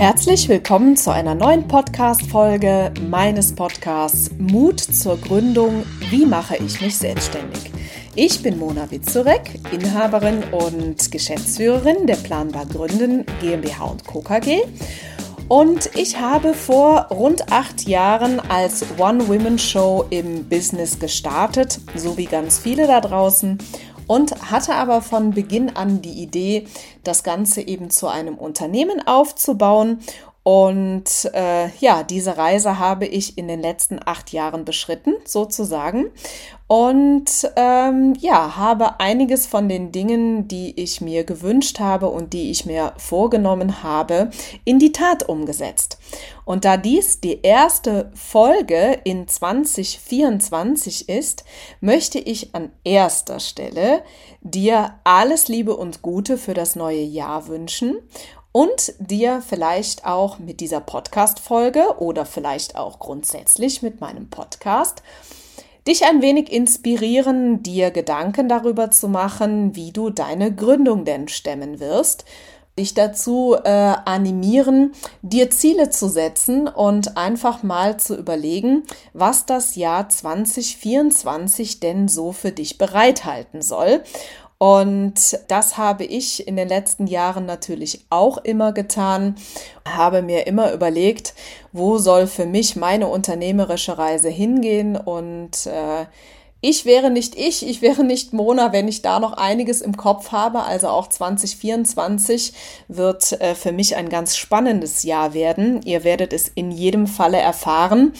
Herzlich willkommen zu einer neuen Podcast-Folge meines Podcasts Mut zur Gründung. Wie mache ich mich selbstständig? Ich bin Mona Witzurek, Inhaberin und Geschäftsführerin der Planbar Gründen GmbH und Co. KG. Und ich habe vor rund acht Jahren als One-Women-Show im Business gestartet, so wie ganz viele da draußen und hatte aber von Beginn an die Idee, das Ganze eben zu einem Unternehmen aufzubauen und äh, ja, diese Reise habe ich in den letzten acht Jahren beschritten, sozusagen. Und ähm, ja, habe einiges von den Dingen, die ich mir gewünscht habe und die ich mir vorgenommen habe, in die Tat umgesetzt. Und da dies die erste Folge in 2024 ist, möchte ich an erster Stelle dir alles Liebe und Gute für das neue Jahr wünschen und dir vielleicht auch mit dieser Podcast-Folge oder vielleicht auch grundsätzlich mit meinem Podcast dich ein wenig inspirieren, dir Gedanken darüber zu machen, wie du deine Gründung denn stemmen wirst, dich dazu äh, animieren, dir Ziele zu setzen und einfach mal zu überlegen, was das Jahr 2024 denn so für dich bereithalten soll. Und das habe ich in den letzten Jahren natürlich auch immer getan, habe mir immer überlegt, wo soll für mich meine unternehmerische Reise hingehen und äh, ich wäre nicht ich, ich wäre nicht Mona, wenn ich da noch einiges im Kopf habe. Also auch 2024 wird äh, für mich ein ganz spannendes Jahr werden. Ihr werdet es in jedem Falle erfahren,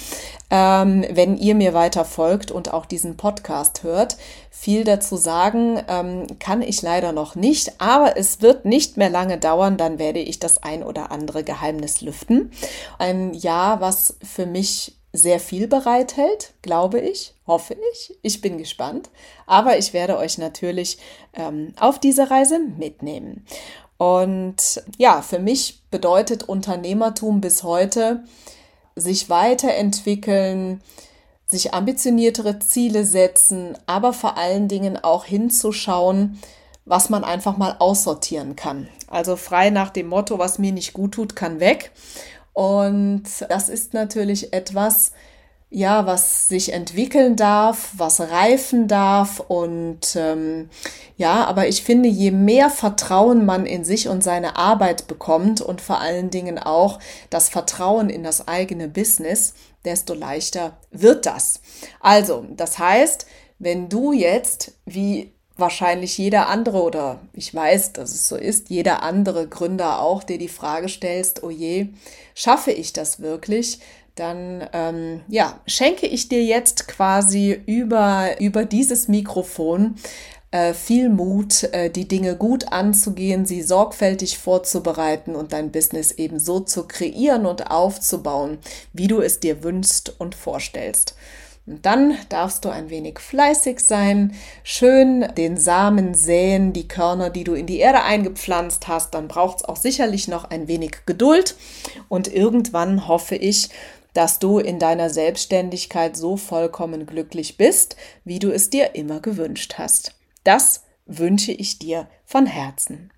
ähm, wenn ihr mir weiter folgt und auch diesen Podcast hört. Viel dazu sagen ähm, kann ich leider noch nicht, aber es wird nicht mehr lange dauern, dann werde ich das ein oder andere Geheimnis lüften. Ein Jahr, was für mich sehr viel bereithält, glaube ich, hoffe ich. Ich bin gespannt. Aber ich werde euch natürlich ähm, auf diese Reise mitnehmen. Und ja, für mich bedeutet Unternehmertum bis heute, sich weiterentwickeln, sich ambitioniertere Ziele setzen, aber vor allen Dingen auch hinzuschauen, was man einfach mal aussortieren kann. Also frei nach dem Motto, was mir nicht gut tut, kann weg. Und das ist natürlich etwas, ja, was sich entwickeln darf, was reifen darf und ähm, ja, aber ich finde, je mehr Vertrauen man in sich und seine Arbeit bekommt und vor allen Dingen auch das Vertrauen in das eigene Business, desto leichter wird das. Also, das heißt, wenn du jetzt, wie wahrscheinlich jeder andere oder ich weiß, dass es so ist, jeder andere Gründer auch, der die Frage stellst, oh je, schaffe ich das wirklich? Dann ähm, ja, schenke ich dir jetzt quasi über, über dieses Mikrofon äh, viel Mut, äh, die Dinge gut anzugehen, sie sorgfältig vorzubereiten und dein Business eben so zu kreieren und aufzubauen, wie du es dir wünschst und vorstellst. Und dann darfst du ein wenig fleißig sein, schön den Samen säen, die Körner, die du in die Erde eingepflanzt hast. Dann braucht es auch sicherlich noch ein wenig Geduld. Und irgendwann hoffe ich, dass du in deiner Selbstständigkeit so vollkommen glücklich bist, wie du es dir immer gewünscht hast. Das wünsche ich dir von Herzen.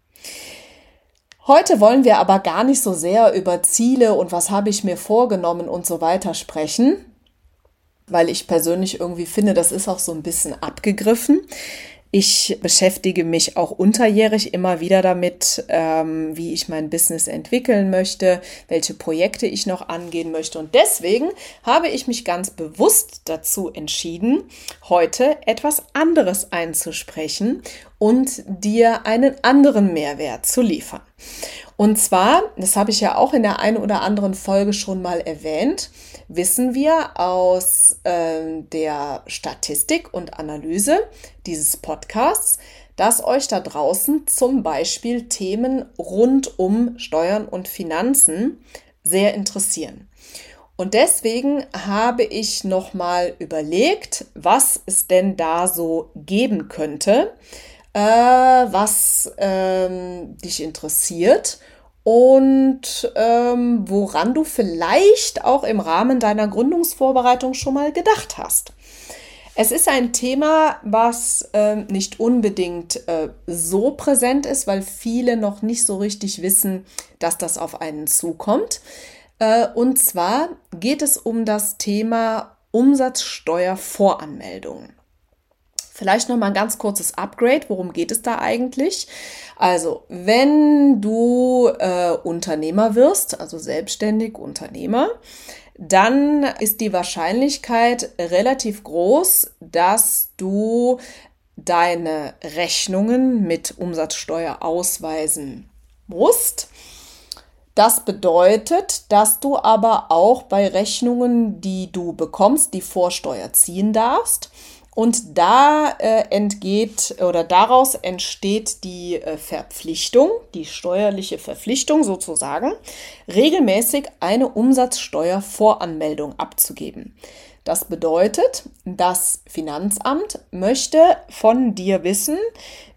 Heute wollen wir aber gar nicht so sehr über Ziele und was habe ich mir vorgenommen und so weiter sprechen, weil ich persönlich irgendwie finde, das ist auch so ein bisschen abgegriffen. Ich beschäftige mich auch unterjährig immer wieder damit, ähm, wie ich mein Business entwickeln möchte, welche Projekte ich noch angehen möchte. Und deswegen habe ich mich ganz bewusst dazu entschieden, heute etwas anderes einzusprechen und dir einen anderen Mehrwert zu liefern. Und zwar, das habe ich ja auch in der einen oder anderen Folge schon mal erwähnt, wissen wir aus äh, der Statistik und Analyse dieses Podcasts, dass euch da draußen zum Beispiel Themen rund um Steuern und Finanzen sehr interessieren. Und deswegen habe ich nochmal überlegt, was es denn da so geben könnte, äh, was ähm, dich interessiert und ähm, woran du vielleicht auch im Rahmen deiner Gründungsvorbereitung schon mal gedacht hast. Es ist ein Thema, was äh, nicht unbedingt äh, so präsent ist, weil viele noch nicht so richtig wissen, dass das auf einen zukommt. Äh, und zwar geht es um das Thema Umsatzsteuervoranmeldung. Vielleicht noch mal ein ganz kurzes Upgrade. Worum geht es da eigentlich? Also, wenn du äh, Unternehmer wirst, also selbstständig Unternehmer, dann ist die Wahrscheinlichkeit relativ groß, dass du deine Rechnungen mit Umsatzsteuer ausweisen musst. Das bedeutet, dass du aber auch bei Rechnungen, die du bekommst, die Vorsteuer ziehen darfst. Und da äh, entgeht oder daraus entsteht die äh, Verpflichtung, die steuerliche Verpflichtung sozusagen, regelmäßig eine Umsatzsteuervoranmeldung abzugeben. Das bedeutet, das Finanzamt möchte von dir wissen,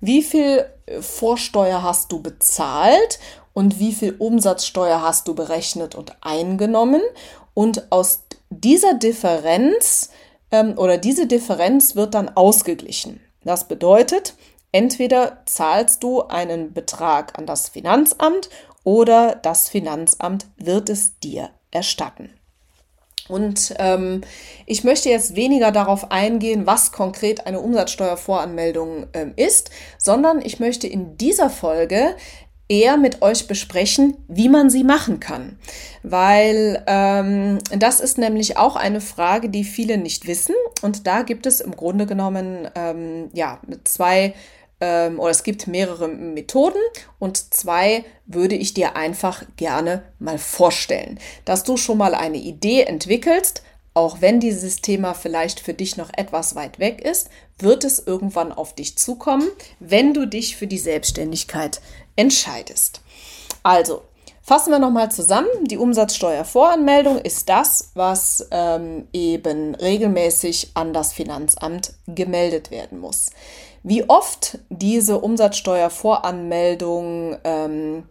wie viel äh, Vorsteuer hast du bezahlt und wie viel Umsatzsteuer hast du berechnet und eingenommen. Und aus dieser Differenz ähm, oder diese Differenz wird dann ausgeglichen. Das bedeutet, entweder zahlst du einen Betrag an das Finanzamt oder das Finanzamt wird es dir erstatten. Und ähm, ich möchte jetzt weniger darauf eingehen, was konkret eine Umsatzsteuervoranmeldung ähm, ist, sondern ich möchte in dieser Folge eher mit euch besprechen, wie man sie machen kann. Weil ähm, das ist nämlich auch eine Frage, die viele nicht wissen. Und da gibt es im Grunde genommen ähm, ja zwei ähm, oder es gibt mehrere Methoden und zwei würde ich dir einfach gerne mal vorstellen, dass du schon mal eine Idee entwickelst, auch wenn dieses Thema vielleicht für dich noch etwas weit weg ist, wird es irgendwann auf dich zukommen, wenn du dich für die Selbstständigkeit entscheidest. Also, fassen wir nochmal zusammen. Die Umsatzsteuervoranmeldung ist das, was ähm, eben regelmäßig an das Finanzamt gemeldet werden muss. Wie oft diese Umsatzsteuervoranmeldung ähm,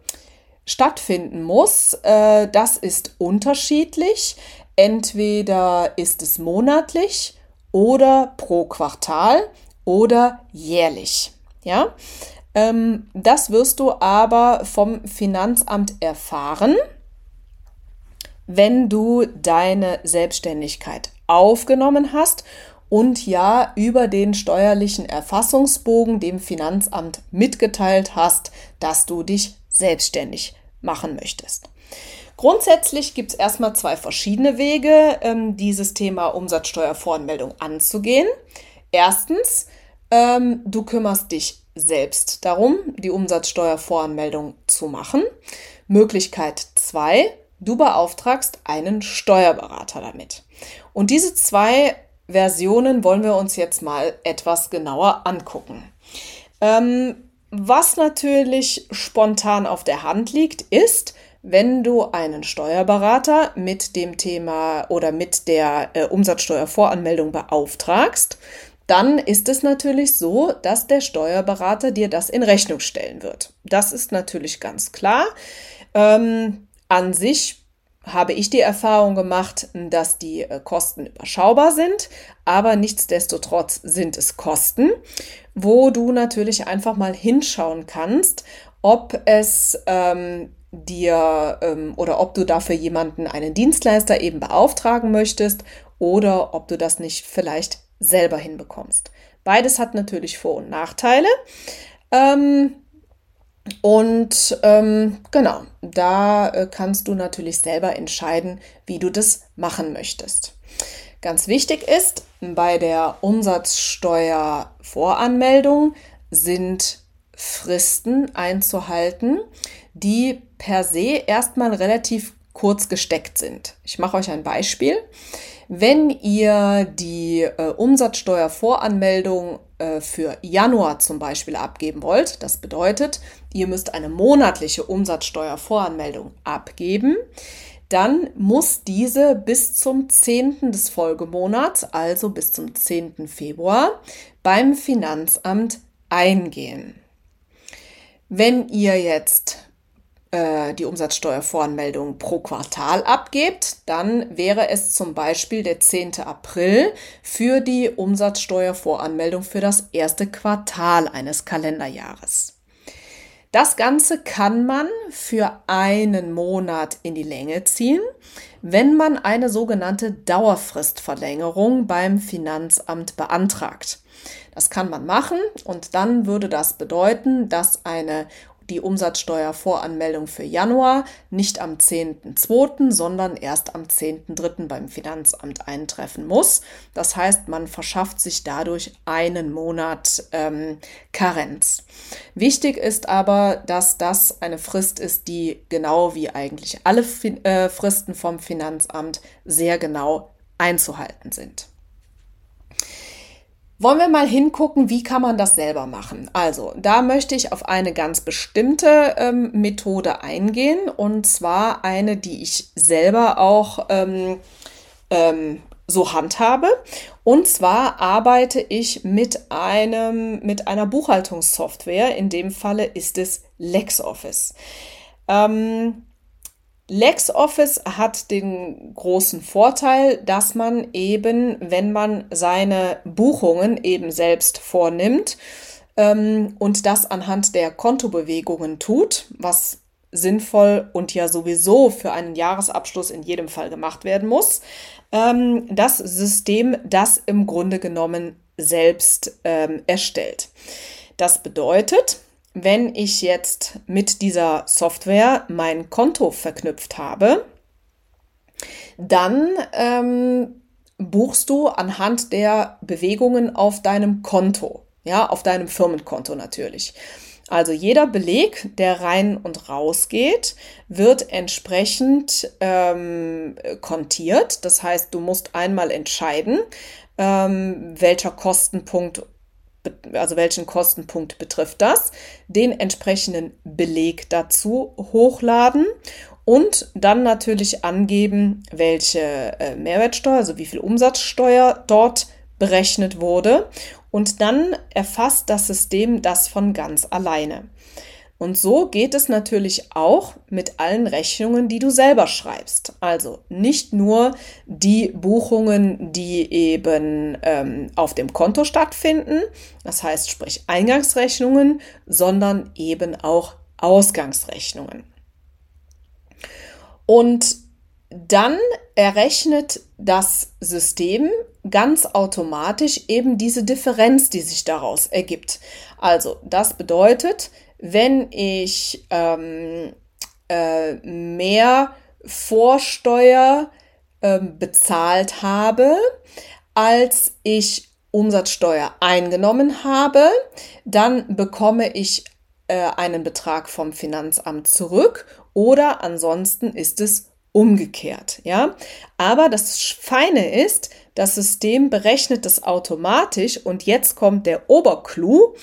stattfinden muss, äh, das ist unterschiedlich. Entweder ist es monatlich oder pro Quartal oder jährlich. Ja, ähm, das wirst du aber vom Finanzamt erfahren, wenn du deine Selbstständigkeit aufgenommen hast und ja über den steuerlichen Erfassungsbogen dem Finanzamt mitgeteilt hast, dass du dich selbstständig machen möchtest. Grundsätzlich gibt es erstmal zwei verschiedene Wege, ähm, dieses Thema Umsatzsteuervoranmeldung anzugehen. Erstens, ähm, du kümmerst dich selbst darum, die Umsatzsteuervoranmeldung zu machen. Möglichkeit 2, du beauftragst einen Steuerberater damit. Und diese zwei Versionen wollen wir uns jetzt mal etwas genauer angucken. Ähm, was natürlich spontan auf der Hand liegt, ist, wenn du einen Steuerberater mit dem Thema oder mit der äh, Umsatzsteuervoranmeldung beauftragst, dann ist es natürlich so, dass der Steuerberater dir das in Rechnung stellen wird. Das ist natürlich ganz klar. Ähm, an sich habe ich die Erfahrung gemacht, dass die äh, Kosten überschaubar sind, aber nichtsdestotrotz sind es Kosten, wo du natürlich einfach mal hinschauen kannst, ob es ähm, dir ähm, oder ob du dafür jemanden, einen Dienstleister eben beauftragen möchtest oder ob du das nicht vielleicht selber hinbekommst. Beides hat natürlich Vor- und Nachteile. Ähm, und ähm, genau, da äh, kannst du natürlich selber entscheiden, wie du das machen möchtest. Ganz wichtig ist, bei der Umsatzsteuervoranmeldung sind Fristen einzuhalten, die per se erstmal relativ kurz gesteckt sind. Ich mache euch ein Beispiel. Wenn ihr die äh, Umsatzsteuervoranmeldung äh, für Januar zum Beispiel abgeben wollt, das bedeutet, ihr müsst eine monatliche Umsatzsteuervoranmeldung abgeben, dann muss diese bis zum 10. des Folgemonats, also bis zum 10. Februar, beim Finanzamt eingehen. Wenn ihr jetzt äh, die Umsatzsteuervoranmeldung pro Quartal abgebt, dann wäre es zum Beispiel der 10. April für die Umsatzsteuervoranmeldung für das erste Quartal eines Kalenderjahres. Das Ganze kann man für einen Monat in die Länge ziehen, wenn man eine sogenannte Dauerfristverlängerung beim Finanzamt beantragt. Das kann man machen und dann würde das bedeuten, dass eine die Umsatzsteuervoranmeldung für Januar nicht am 10.2., sondern erst am 10.3. beim Finanzamt eintreffen muss. Das heißt, man verschafft sich dadurch einen Monat ähm, Karenz. Wichtig ist aber, dass das eine Frist ist, die genau wie eigentlich alle äh, Fristen vom Finanzamt sehr genau einzuhalten sind. Wollen wir mal hingucken, wie kann man das selber machen? Also, da möchte ich auf eine ganz bestimmte ähm, Methode eingehen und zwar eine, die ich selber auch ähm, ähm, so handhabe. Und zwar arbeite ich mit einem, mit einer Buchhaltungssoftware. In dem Falle ist es LexOffice. Ähm, LexOffice hat den großen Vorteil, dass man eben, wenn man seine Buchungen eben selbst vornimmt ähm, und das anhand der Kontobewegungen tut, was sinnvoll und ja sowieso für einen Jahresabschluss in jedem Fall gemacht werden muss, ähm, das System das im Grunde genommen selbst ähm, erstellt. Das bedeutet, wenn ich jetzt mit dieser Software mein Konto verknüpft habe, dann ähm, buchst du anhand der Bewegungen auf deinem Konto, ja, auf deinem Firmenkonto natürlich. Also jeder Beleg, der rein und raus geht, wird entsprechend ähm, kontiert. Das heißt, du musst einmal entscheiden, ähm, welcher Kostenpunkt also welchen Kostenpunkt betrifft das, den entsprechenden Beleg dazu hochladen und dann natürlich angeben, welche äh, Mehrwertsteuer, also wie viel Umsatzsteuer dort berechnet wurde. Und dann erfasst das System das von ganz alleine. Und so geht es natürlich auch mit allen Rechnungen, die du selber schreibst. Also nicht nur die Buchungen, die eben ähm, auf dem Konto stattfinden, das heißt sprich Eingangsrechnungen, sondern eben auch Ausgangsrechnungen. Und dann errechnet das System ganz automatisch eben diese Differenz, die sich daraus ergibt. Also das bedeutet, wenn ich ähm, äh, mehr Vorsteuer äh, bezahlt habe, als ich Umsatzsteuer eingenommen habe, dann bekomme ich äh, einen Betrag vom Finanzamt zurück oder ansonsten ist es umgekehrt, ja. Aber das Feine ist, das System berechnet das automatisch und jetzt kommt der Oberclou.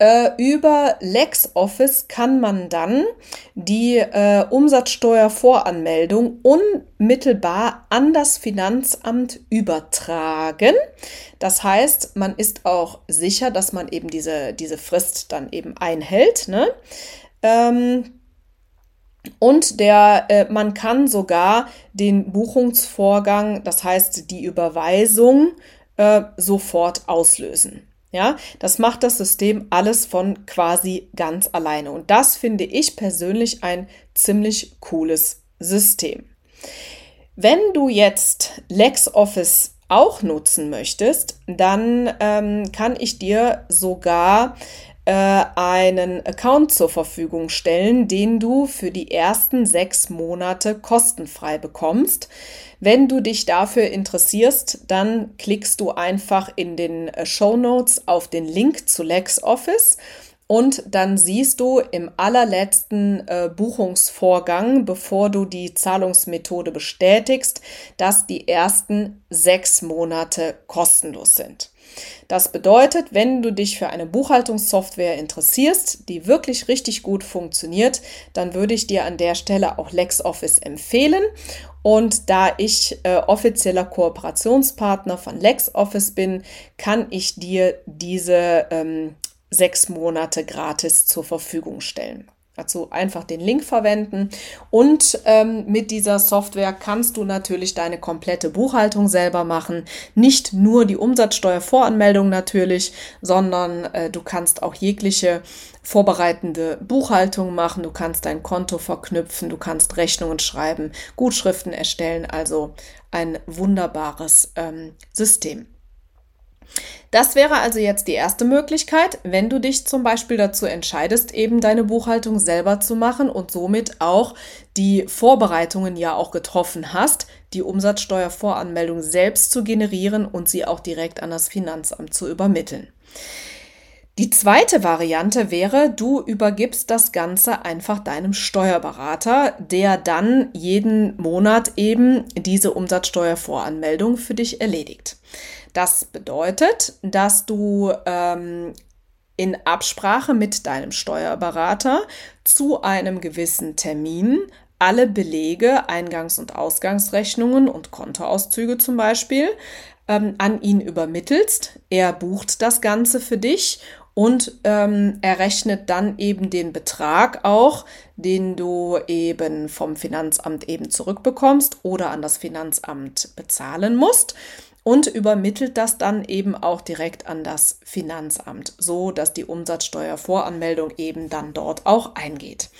Äh, über LexOffice kann man dann die äh, Umsatzsteuervoranmeldung unmittelbar an das Finanzamt übertragen. Das heißt, man ist auch sicher, dass man eben diese, diese Frist dann eben einhält. Ne? Ähm, und der, äh, man kann sogar den Buchungsvorgang, das heißt die Überweisung, äh, sofort auslösen. Ja, das macht das System alles von quasi ganz alleine. Und das finde ich persönlich ein ziemlich cooles System. Wenn du jetzt LexOffice auch nutzen möchtest, dann ähm, kann ich dir sogar einen Account zur Verfügung stellen, den du für die ersten sechs Monate kostenfrei bekommst. Wenn du dich dafür interessierst, dann klickst du einfach in den äh, Show Notes auf den Link zu LexOffice und dann siehst du im allerletzten äh, Buchungsvorgang, bevor du die Zahlungsmethode bestätigst, dass die ersten sechs Monate kostenlos sind. Das bedeutet, wenn du dich für eine Buchhaltungssoftware interessierst, die wirklich richtig gut funktioniert, dann würde ich dir an der Stelle auch LexOffice empfehlen. Und da ich äh, offizieller Kooperationspartner von LexOffice bin, kann ich dir diese ähm, sechs Monate gratis zur Verfügung stellen. Dazu einfach den Link verwenden. Und ähm, mit dieser Software kannst du natürlich deine komplette Buchhaltung selber machen. Nicht nur die Umsatzsteuervoranmeldung natürlich, sondern äh, du kannst auch jegliche vorbereitende Buchhaltung machen. Du kannst dein Konto verknüpfen, du kannst Rechnungen schreiben, Gutschriften erstellen. Also ein wunderbares ähm, System. Das wäre also jetzt die erste Möglichkeit, wenn du dich zum Beispiel dazu entscheidest, eben deine Buchhaltung selber zu machen und somit auch die Vorbereitungen ja auch getroffen hast, die Umsatzsteuervoranmeldung selbst zu generieren und sie auch direkt an das Finanzamt zu übermitteln. Die zweite Variante wäre, du übergibst das Ganze einfach deinem Steuerberater, der dann jeden Monat eben diese Umsatzsteuervoranmeldung für dich erledigt. Das bedeutet, dass du ähm, in Absprache mit deinem Steuerberater zu einem gewissen Termin alle Belege, Eingangs- und Ausgangsrechnungen und Kontoauszüge zum Beispiel ähm, an ihn übermittelst. Er bucht das Ganze für dich und ähm, errechnet dann eben den Betrag auch, den du eben vom Finanzamt eben zurückbekommst oder an das Finanzamt bezahlen musst und übermittelt das dann eben auch direkt an das Finanzamt, so dass die Umsatzsteuervoranmeldung eben dann dort auch eingeht.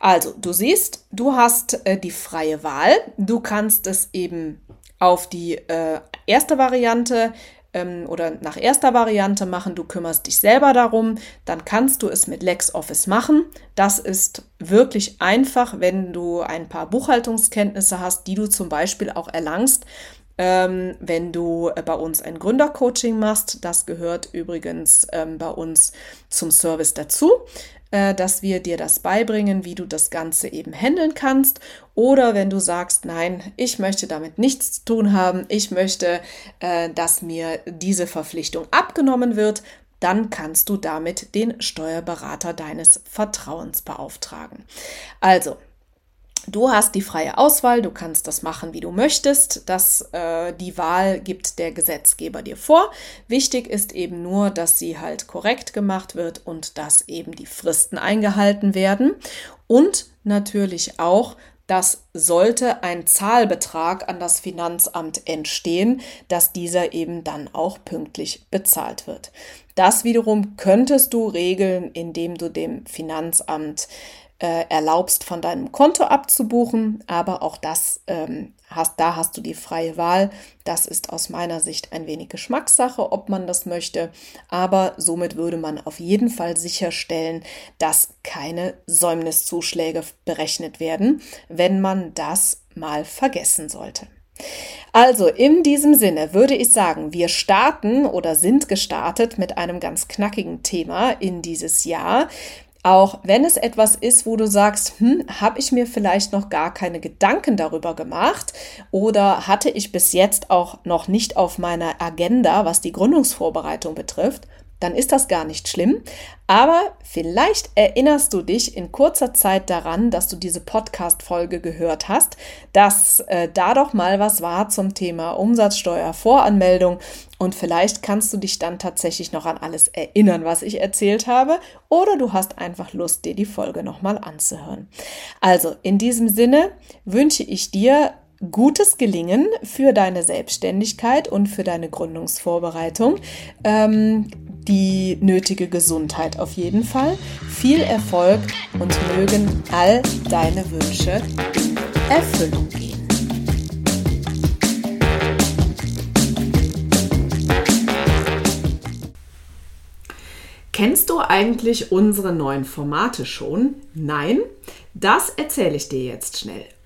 Also, du siehst, du hast äh, die freie Wahl. Du kannst es eben auf die äh, erste Variante ähm, oder nach erster Variante machen. Du kümmerst dich selber darum. Dann kannst du es mit LexOffice machen. Das ist wirklich einfach, wenn du ein paar Buchhaltungskenntnisse hast, die du zum Beispiel auch erlangst, ähm, wenn du äh, bei uns ein Gründercoaching machst. Das gehört übrigens ähm, bei uns zum Service dazu, äh, dass wir dir das beibringen, wie du das Ganze eben handeln kannst. Oder wenn du sagst, nein, ich möchte damit nichts zu tun haben, ich möchte, äh, dass mir diese Verpflichtung abgenommen wird, dann kannst du damit den Steuerberater deines Vertrauens beauftragen. Also, Du hast die freie Auswahl, du kannst das machen, wie du möchtest. Das, äh, die Wahl gibt der Gesetzgeber dir vor. Wichtig ist eben nur, dass sie halt korrekt gemacht wird und dass eben die Fristen eingehalten werden. Und natürlich auch, dass sollte ein Zahlbetrag an das Finanzamt entstehen, dass dieser eben dann auch pünktlich bezahlt wird. Das wiederum könntest du regeln, indem du dem Finanzamt äh, erlaubst, von deinem Konto abzubuchen. Aber auch das ähm, hast, da hast du die freie Wahl. Das ist aus meiner Sicht ein wenig Geschmackssache, ob man das möchte. Aber somit würde man auf jeden Fall sicherstellen, dass keine Säumniszuschläge berechnet werden, wenn man das mal vergessen sollte. Also in diesem Sinne würde ich sagen, wir starten oder sind gestartet mit einem ganz knackigen Thema in dieses Jahr. Auch wenn es etwas ist, wo du sagst, hm, habe ich mir vielleicht noch gar keine Gedanken darüber gemacht oder hatte ich bis jetzt auch noch nicht auf meiner Agenda, was die Gründungsvorbereitung betrifft, dann ist das gar nicht schlimm. Aber vielleicht erinnerst du dich in kurzer Zeit daran, dass du diese Podcast-Folge gehört hast, dass äh, da doch mal was war zum Thema Umsatzsteuervoranmeldung und vielleicht kannst du dich dann tatsächlich noch an alles erinnern, was ich erzählt habe, oder du hast einfach Lust, dir die Folge nochmal anzuhören. Also in diesem Sinne wünsche ich dir gutes Gelingen für deine Selbstständigkeit und für deine Gründungsvorbereitung. Ähm, die nötige Gesundheit auf jeden Fall. Viel Erfolg und mögen all deine Wünsche in Erfüllung gehen. Kennst du eigentlich unsere neuen Formate schon? Nein? Das erzähle ich dir jetzt schnell.